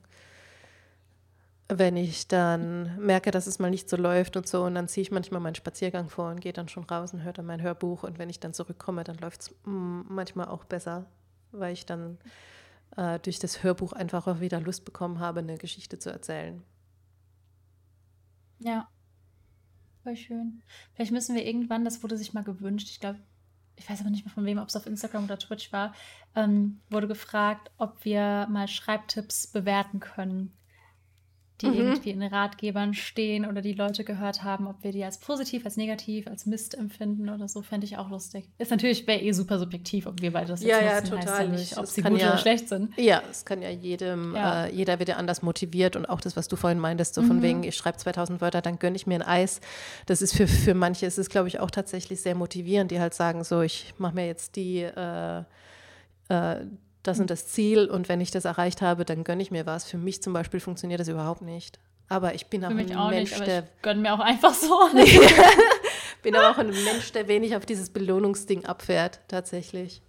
wenn ich dann merke, dass es mal nicht so läuft und so, und dann ziehe ich manchmal meinen Spaziergang vor und gehe dann schon raus und höre dann mein Hörbuch. Und wenn ich dann zurückkomme, dann läuft es mm, manchmal auch besser, weil ich dann äh, durch das Hörbuch einfach auch wieder Lust bekommen habe, eine Geschichte zu erzählen. Ja, voll schön. Vielleicht müssen wir irgendwann, das wurde sich mal gewünscht, ich glaube, ich weiß aber nicht mehr von wem, ob es auf Instagram oder Twitch war, ähm, wurde gefragt, ob wir mal Schreibtipps bewerten können die mhm. irgendwie in Ratgebern stehen oder die Leute gehört haben, ob wir die als positiv, als negativ, als Mist empfinden oder so, fände ich auch lustig. Ist natürlich wäre eh super subjektiv, ob wir beide das jetzt ja, ja, total. heißt ja nicht, ob sie gut ja, oder schlecht sind. Ja, es kann ja jedem, ja. Äh, jeder wird ja anders motiviert und auch das, was du vorhin meintest, so mhm. von wegen, ich schreibe 2000 Wörter, dann gönne ich mir ein Eis. Das ist für, für manche, ist es glaube ich auch tatsächlich sehr motivierend, die halt sagen so, ich mache mir jetzt die äh, äh, das und das Ziel und wenn ich das erreicht habe, dann gönne ich mir was. Für mich zum Beispiel funktioniert das überhaupt nicht. Aber ich bin auch ein auch Mensch, nicht, der. Ich gönne mir auch einfach so. bin aber auch ein Mensch, der wenig auf dieses Belohnungsding abfährt, tatsächlich.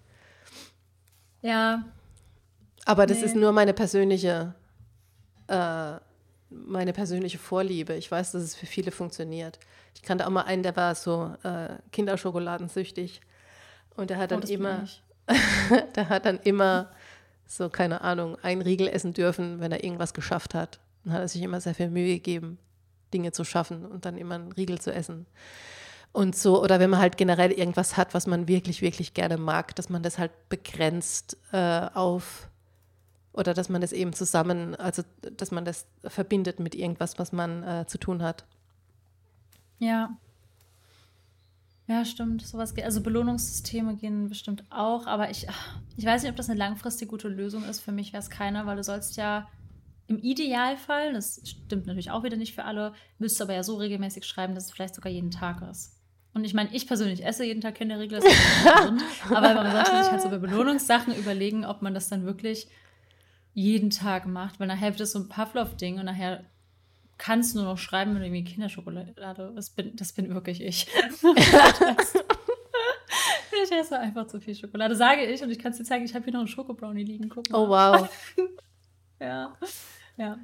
Ja. Aber das nee. ist nur meine persönliche, äh, meine persönliche Vorliebe. Ich weiß, dass es für viele funktioniert. Ich kannte auch mal einen, der war so äh, Kinderschokoladensüchtig. Und der hat oh, dann oh, immer, der hat dann immer so, keine Ahnung, ein Riegel essen dürfen, wenn er irgendwas geschafft hat. Dann hat er sich immer sehr viel Mühe gegeben, Dinge zu schaffen und dann immer einen Riegel zu essen. Und so, oder wenn man halt generell irgendwas hat, was man wirklich, wirklich gerne mag, dass man das halt begrenzt äh, auf, oder dass man das eben zusammen, also dass man das verbindet mit irgendwas, was man äh, zu tun hat. Ja, ja, stimmt. Sowas geht. Also Belohnungssysteme gehen bestimmt auch, aber ich, ich weiß nicht, ob das eine langfristig gute Lösung ist. Für mich wäre es keiner, weil du sollst ja im Idealfall, das stimmt natürlich auch wieder nicht für alle, müsstest du aber ja so regelmäßig schreiben, dass es vielleicht sogar jeden Tag ist. Und ich meine, ich persönlich esse jeden Tag Kinderriegel, das ist gesund, aber man sollte sich halt so bei Belohnungssachen überlegen, ob man das dann wirklich jeden Tag macht, weil nachher wird das so ein Pavlov-Ding und nachher kannst nur noch schreiben, wenn du irgendwie Kinderschokolade. Das bin, das bin wirklich ich. ich esse einfach zu viel Schokolade, sage ich. Und ich kann es dir zeigen, ich habe hier noch einen Schokobrownie liegen. Guck mal. Oh, wow. ja. Ja.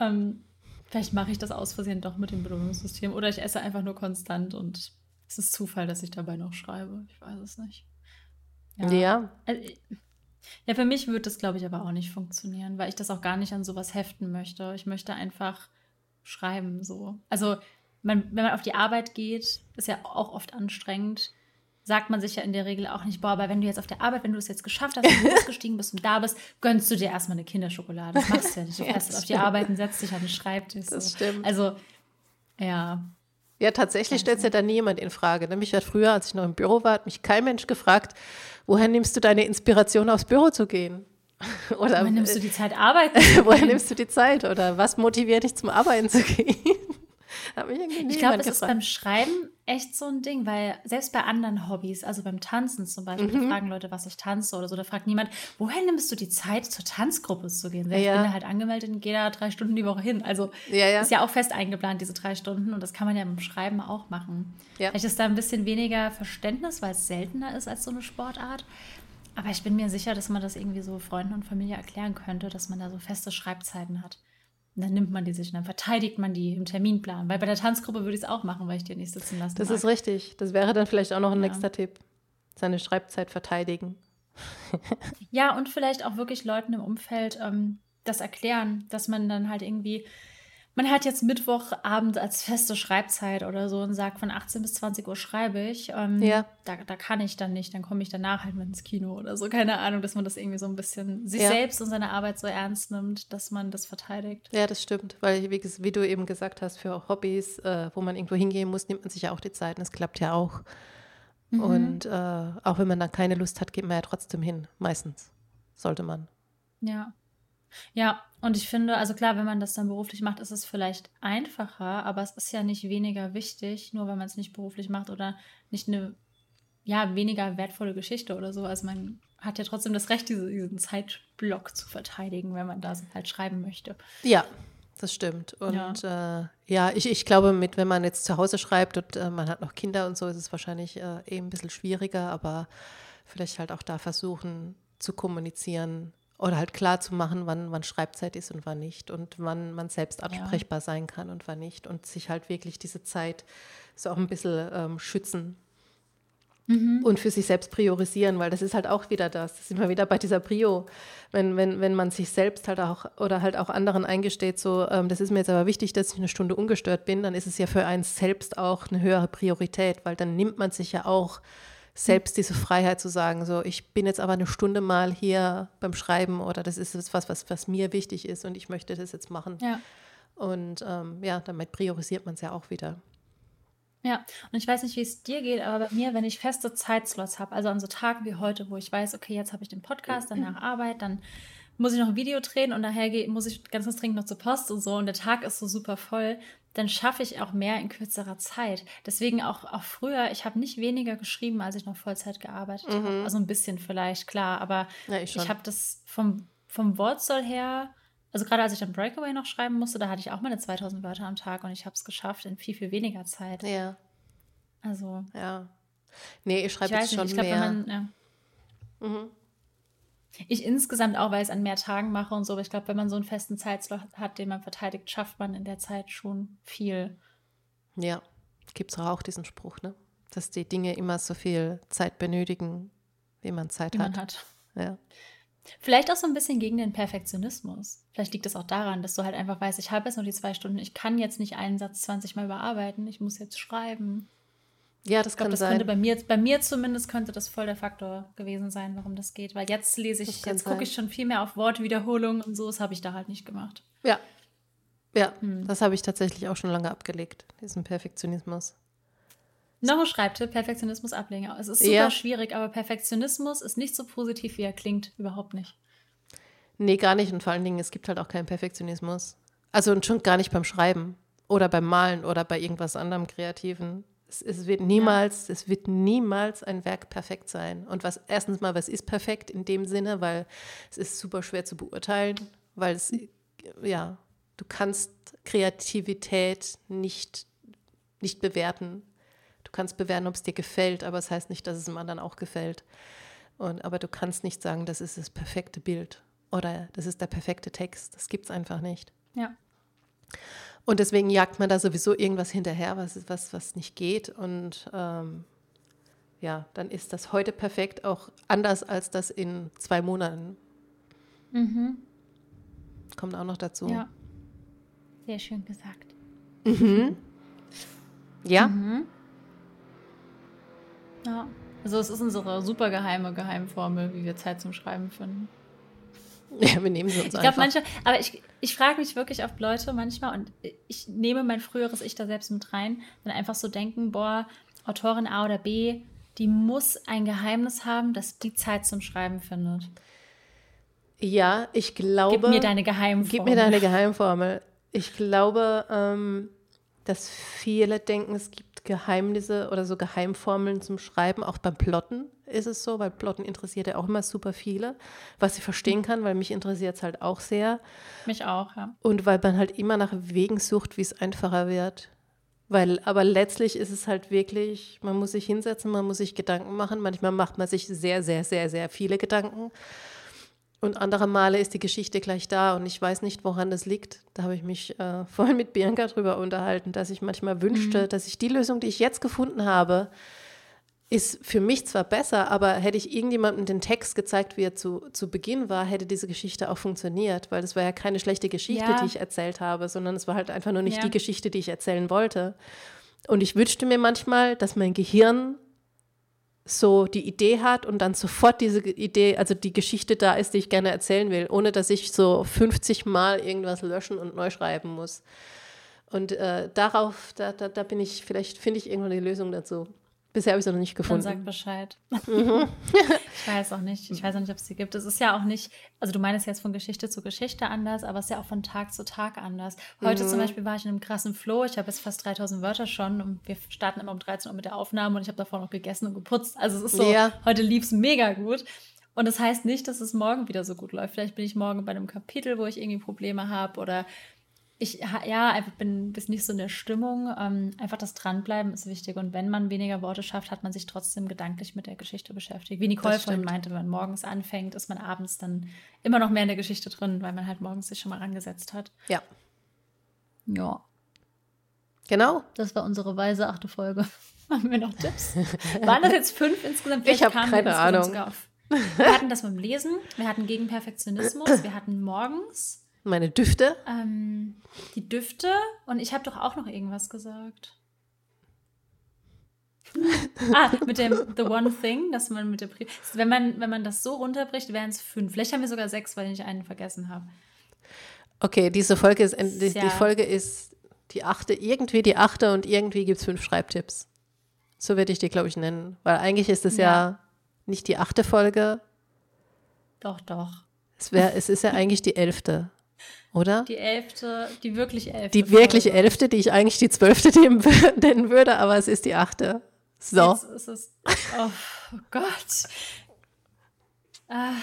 Ähm, vielleicht mache ich das aus Versehen doch mit dem Belohnungssystem. Oder ich esse einfach nur konstant und es ist Zufall, dass ich dabei noch schreibe. Ich weiß es nicht. Ja. ja. Also, ja, für mich wird das, glaube ich, aber auch nicht funktionieren, weil ich das auch gar nicht an sowas heften möchte. Ich möchte einfach schreiben. So. Also man, wenn man auf die Arbeit geht, ist ja auch oft anstrengend, sagt man sich ja in der Regel auch nicht, boah, aber wenn du jetzt auf der Arbeit, wenn du es jetzt geschafft hast, wenn du ausgestiegen bist und da bist, gönnst du dir erstmal eine Kinderschokolade. Das machst du ja nicht. Du fährst ja, auf die Arbeit und setzt dich an den Schreibtisch. Das so. stimmt. Also, ja. Ja, tatsächlich stellt es ja dann niemand in Frage. Nämlich hat früher, als ich noch im Büro war, hat mich kein Mensch gefragt, woher nimmst du deine Inspiration, aufs Büro zu gehen? Oder woher nimmst du die Zeit, arbeiten? woher nimmst du die Zeit? Oder was motiviert dich zum Arbeiten zu gehen? Ich glaube, das gefragt. ist beim Schreiben echt so ein Ding, weil selbst bei anderen Hobbys, also beim Tanzen zum Beispiel, mhm. fragen Leute, was ich tanze oder so, da fragt niemand, woher nimmst du die Zeit, zur Tanzgruppe zu gehen? Ja. Ich bin da halt angemeldet und gehe da drei Stunden die Woche hin. Also ja, ja. ist ja auch fest eingeplant, diese drei Stunden und das kann man ja beim Schreiben auch machen. Vielleicht ist da ein bisschen weniger Verständnis, weil es seltener ist als so eine Sportart. Aber ich bin mir sicher, dass man das irgendwie so Freunden und Familie erklären könnte, dass man da so feste Schreibzeiten hat. Und dann nimmt man die sich und dann verteidigt man die im Terminplan. Weil bei der Tanzgruppe würde ich es auch machen, weil ich dir nicht sitzen lassen Das mag. ist richtig. Das wäre dann vielleicht auch noch ein ja. nächster Tipp. Seine Schreibzeit verteidigen. ja, und vielleicht auch wirklich Leuten im Umfeld ähm, das erklären, dass man dann halt irgendwie man hat jetzt Mittwochabend als feste Schreibzeit oder so und sagt, von 18 bis 20 Uhr schreibe ich. Ähm, ja. Da, da kann ich dann nicht, dann komme ich danach halt mit ins Kino oder so. Keine Ahnung, dass man das irgendwie so ein bisschen sich ja. selbst und seine Arbeit so ernst nimmt, dass man das verteidigt. Ja, das stimmt. Weil, wie, wie du eben gesagt hast, für Hobbys, äh, wo man irgendwo hingehen muss, nimmt man sich ja auch die Zeit. Und das klappt ja auch. Mhm. Und äh, auch wenn man dann keine Lust hat, geht man ja trotzdem hin. Meistens sollte man. Ja. Ja, und ich finde, also klar, wenn man das dann beruflich macht, ist es vielleicht einfacher, aber es ist ja nicht weniger wichtig, nur wenn man es nicht beruflich macht oder nicht eine ja, weniger wertvolle Geschichte oder so. Also man hat ja trotzdem das Recht, diese, diesen Zeitblock zu verteidigen, wenn man da halt schreiben möchte. Ja, das stimmt. Und ja, äh, ja ich, ich glaube, mit, wenn man jetzt zu Hause schreibt und äh, man hat noch Kinder und so, ist es wahrscheinlich äh, eben ein bisschen schwieriger, aber vielleicht halt auch da versuchen zu kommunizieren, oder halt klar zu machen, wann, wann Schreibzeit ist und wann nicht und wann man selbst ansprechbar ja. sein kann und wann nicht und sich halt wirklich diese Zeit so auch ein bisschen ähm, schützen mhm. und für sich selbst priorisieren, weil das ist halt auch wieder das. Das ist immer wieder bei dieser Prio, wenn, wenn, wenn man sich selbst halt auch oder halt auch anderen eingesteht, so, ähm, das ist mir jetzt aber wichtig, dass ich eine Stunde ungestört bin, dann ist es ja für einen selbst auch eine höhere Priorität, weil dann nimmt man sich ja auch selbst diese Freiheit zu sagen, so ich bin jetzt aber eine Stunde mal hier beim Schreiben oder das ist jetzt was, was, was mir wichtig ist und ich möchte das jetzt machen. Ja. Und ähm, ja, damit priorisiert man es ja auch wieder. Ja, und ich weiß nicht, wie es dir geht, aber bei mir, wenn ich feste Zeitslots habe, also an so Tagen wie heute, wo ich weiß, okay, jetzt habe ich den Podcast, danach Arbeit, dann muss ich noch ein Video drehen und nachher muss ich ganz dringend noch zur Post und so und der Tag ist so super voll, dann schaffe ich auch mehr in kürzerer Zeit. Deswegen auch, auch früher, ich habe nicht weniger geschrieben, als ich noch Vollzeit gearbeitet mhm. habe. Also ein bisschen vielleicht, klar, aber ja, ich, ich habe das vom, vom Wortsoll her, also gerade als ich dann Breakaway noch schreiben musste, da hatte ich auch meine 2000 Wörter am Tag und ich habe es geschafft in viel, viel weniger Zeit. Ja. Also. Ja. Nee, ich schreibe jetzt schon nicht, ich glaub, mehr. Man, ja. mhm. Ich insgesamt auch, weil ich es an mehr Tagen mache und so, aber ich glaube, wenn man so einen festen Zeitslot hat, den man verteidigt, schafft man in der Zeit schon viel. Ja, gibt es auch diesen Spruch, ne? Dass die Dinge immer so viel Zeit benötigen, wie man Zeit wie hat. Man hat. Ja. Vielleicht auch so ein bisschen gegen den Perfektionismus. Vielleicht liegt es auch daran, dass du halt einfach weißt, ich habe jetzt nur die zwei Stunden, ich kann jetzt nicht einen Satz 20 Mal überarbeiten, ich muss jetzt schreiben. Ja, das ich glaub, kann das sein. Könnte bei mir, bei mir zumindest könnte das voll der Faktor gewesen sein, warum das geht. Weil jetzt lese ich, jetzt gucke ich schon viel mehr auf Wortwiederholung und so, das habe ich da halt nicht gemacht. Ja. Ja, hm. das habe ich tatsächlich auch schon lange abgelegt, diesen Perfektionismus. Noch ein Schreibtipp, Perfektionismus ablegen. Es ist super ja. schwierig, aber Perfektionismus ist nicht so positiv, wie er klingt. Überhaupt nicht. Nee, gar nicht. Und vor allen Dingen, es gibt halt auch keinen Perfektionismus. Also und schon gar nicht beim Schreiben oder beim Malen oder bei irgendwas anderem Kreativen. Es, es, wird niemals, ja. es wird niemals ein Werk perfekt sein. Und was erstens mal, was ist perfekt in dem Sinne, weil es ist super schwer zu beurteilen, weil es, ja, du kannst Kreativität nicht, nicht bewerten. Du kannst bewerten, ob es dir gefällt, aber es das heißt nicht, dass es dem anderen auch gefällt. Und, aber du kannst nicht sagen, das ist das perfekte Bild oder das ist der perfekte Text. Das gibt es einfach nicht. Ja. Und deswegen jagt man da sowieso irgendwas hinterher, was, was, was nicht geht. Und ähm, ja, dann ist das heute perfekt auch anders als das in zwei Monaten. Mhm. Kommt auch noch dazu. Ja. Sehr schön gesagt. Mhm. Ja. Mhm. Ja. Also es ist unsere super geheime Geheimformel, wie wir Zeit zum Schreiben finden. Ja, wir nehmen sie uns ich glaube, manche, aber ich, ich frage mich wirklich oft Leute manchmal und ich nehme mein früheres Ich da selbst mit rein, wenn einfach so denken, boah, Autorin A oder B, die muss ein Geheimnis haben, dass die Zeit zum Schreiben findet. Ja, ich glaube. Gib mir deine Geheimformel. Gib mir deine Geheimformel. Ich glaube, ähm, dass viele denken, es gibt Geheimnisse oder so Geheimformeln zum Schreiben. Auch beim Plotten ist es so, weil Plotten interessiert ja auch immer super viele, was ich verstehen kann, weil mich interessiert es halt auch sehr. Mich auch, ja. Und weil man halt immer nach Wegen sucht, wie es einfacher wird. Weil, aber letztlich ist es halt wirklich, man muss sich hinsetzen, man muss sich Gedanken machen. Manchmal macht man sich sehr, sehr, sehr, sehr viele Gedanken. Und andere Male ist die Geschichte gleich da und ich weiß nicht, woran das liegt. Da habe ich mich äh, vorhin mit Bianca drüber unterhalten, dass ich manchmal wünschte, mhm. dass ich die Lösung, die ich jetzt gefunden habe, ist für mich zwar besser, aber hätte ich irgendjemandem den Text gezeigt, wie er zu, zu Beginn war, hätte diese Geschichte auch funktioniert, weil das war ja keine schlechte Geschichte, ja. die ich erzählt habe, sondern es war halt einfach nur nicht ja. die Geschichte, die ich erzählen wollte. Und ich wünschte mir manchmal, dass mein Gehirn so die Idee hat und dann sofort diese Idee, also die Geschichte da ist, die ich gerne erzählen will, ohne dass ich so 50 Mal irgendwas löschen und neu schreiben muss. Und äh, darauf, da, da, da bin ich, vielleicht finde ich irgendwann die Lösung dazu. Bisher habe ich sie noch nicht gefunden. Dann sag Bescheid. Mhm. ich weiß auch nicht. Ich weiß auch nicht, ob es sie gibt. Es ist ja auch nicht, also du meinst jetzt von Geschichte zu Geschichte anders, aber es ist ja auch von Tag zu Tag anders. Heute mhm. zum Beispiel war ich in einem krassen Flow. Ich habe jetzt fast 3000 Wörter schon und wir starten immer um 13 Uhr mit der Aufnahme und ich habe davor noch gegessen und geputzt. Also es ist so, ja. heute lief es mega gut. Und das heißt nicht, dass es morgen wieder so gut läuft. Vielleicht bin ich morgen bei einem Kapitel, wo ich irgendwie Probleme habe oder ich ja, einfach bin bis nicht so in der Stimmung. Ähm, einfach das Dranbleiben ist wichtig. Und wenn man weniger Worte schafft, hat man sich trotzdem gedanklich mit der Geschichte beschäftigt. Wie Nicole vorhin meinte, wenn man morgens anfängt, ist man abends dann immer noch mehr in der Geschichte drin, weil man halt morgens sich schon mal rangesetzt hat. Ja. Ja. Genau. Das war unsere weise achte Folge. Haben wir noch Tipps? Waren das jetzt fünf insgesamt? Vielleicht ich habe keine Ahnung. Wir hatten das mit dem Lesen, wir hatten gegen Perfektionismus, wir hatten morgens meine Düfte? Ähm, die Düfte und ich habe doch auch noch irgendwas gesagt. ah, mit dem The One Thing, dass man mit der Pri wenn man wenn man das so runterbricht, wären es fünf. Vielleicht haben wir sogar sechs, weil ich einen vergessen habe. Okay, diese Folge ist die, ja. die Folge ist die achte, irgendwie die achte und irgendwie gibt es fünf Schreibtipps. So würde ich die, glaube ich, nennen. Weil eigentlich ist es ja. ja nicht die achte Folge. Doch, doch. Es, wär, es ist ja eigentlich die elfte oder? Die elfte, die wirklich elfte. Die wirklich Folge. elfte, die ich eigentlich die zwölfte nennen würde, aber es ist die achte. So. Jetzt ist es, oh, oh Gott. Ah,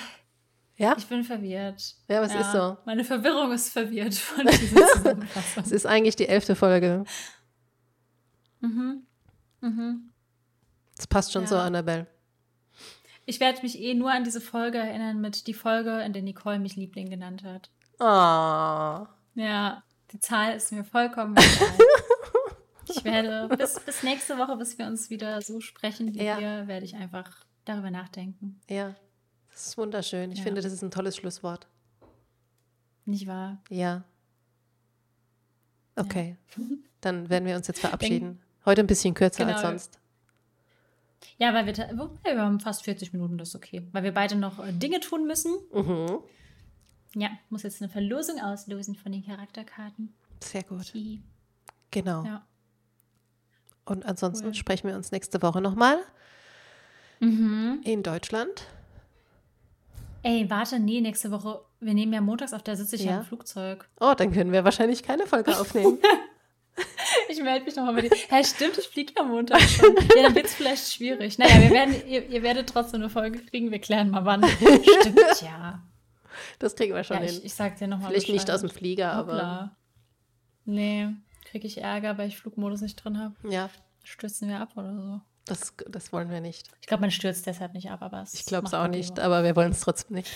ja? Ich bin verwirrt. Ja, was ja, ist so? Meine Verwirrung ist verwirrt von dieser Zusammenfassung. es ist eigentlich die elfte Folge. Mhm. Mhm. Das passt schon ja. so, Annabelle. Ich werde mich eh nur an diese Folge erinnern mit die Folge, in der Nicole mich Liebling genannt hat. Oh. Ja, die Zahl ist mir vollkommen egal. ich werde bis, bis nächste Woche, bis wir uns wieder so sprechen wie ja. wir, werde ich einfach darüber nachdenken. Ja, das ist wunderschön. Ich ja. finde, das ist ein tolles Schlusswort. Nicht wahr? Ja. Okay, ja. dann werden wir uns jetzt verabschieden. Heute ein bisschen kürzer genau. als sonst. Ja, weil wir, wir haben fast 40 Minuten, das ist okay. Weil wir beide noch äh, Dinge tun müssen. Mhm. Ja, muss jetzt eine Verlosung auslösen von den Charakterkarten. Sehr gut. Die. Genau. Ja. Und ansonsten cool. sprechen wir uns nächste Woche nochmal. Mhm. In Deutschland. Ey, warte, nee, nächste Woche. Wir nehmen ja montags auf, da sitze ich ja. im Flugzeug. Oh, dann können wir wahrscheinlich keine Folge aufnehmen. ich melde mich nochmal bei dir. Hä, stimmt, ich fliege ja Montag schon. Ja, dann wird es vielleicht schwierig. Naja, wir werden, ihr, ihr werdet trotzdem eine Folge kriegen. Wir klären mal wann. Stimmt, ja. Das kriegen wir schon ja, hin. Ich, ich sag dir nochmal. Vielleicht Bescheid. nicht aus dem Flieger, Hoppla. aber. Nee, kriege ich Ärger, weil ich Flugmodus nicht drin habe. Ja. Stürzen wir ab oder so. Das, das wollen wir nicht. Ich glaube, man stürzt deshalb nicht ab, aber es Ich glaube es auch nicht, lieber. aber wir wollen es trotzdem nicht.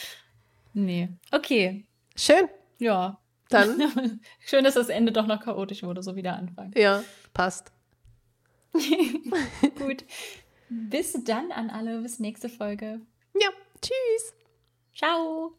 Nee. Okay. Schön. Ja. Dann. Schön, dass das Ende doch noch chaotisch wurde, so wieder anfangen. Ja, passt. Gut. Bis dann an alle. Bis nächste Folge. Ja. Tschüss. Ciao.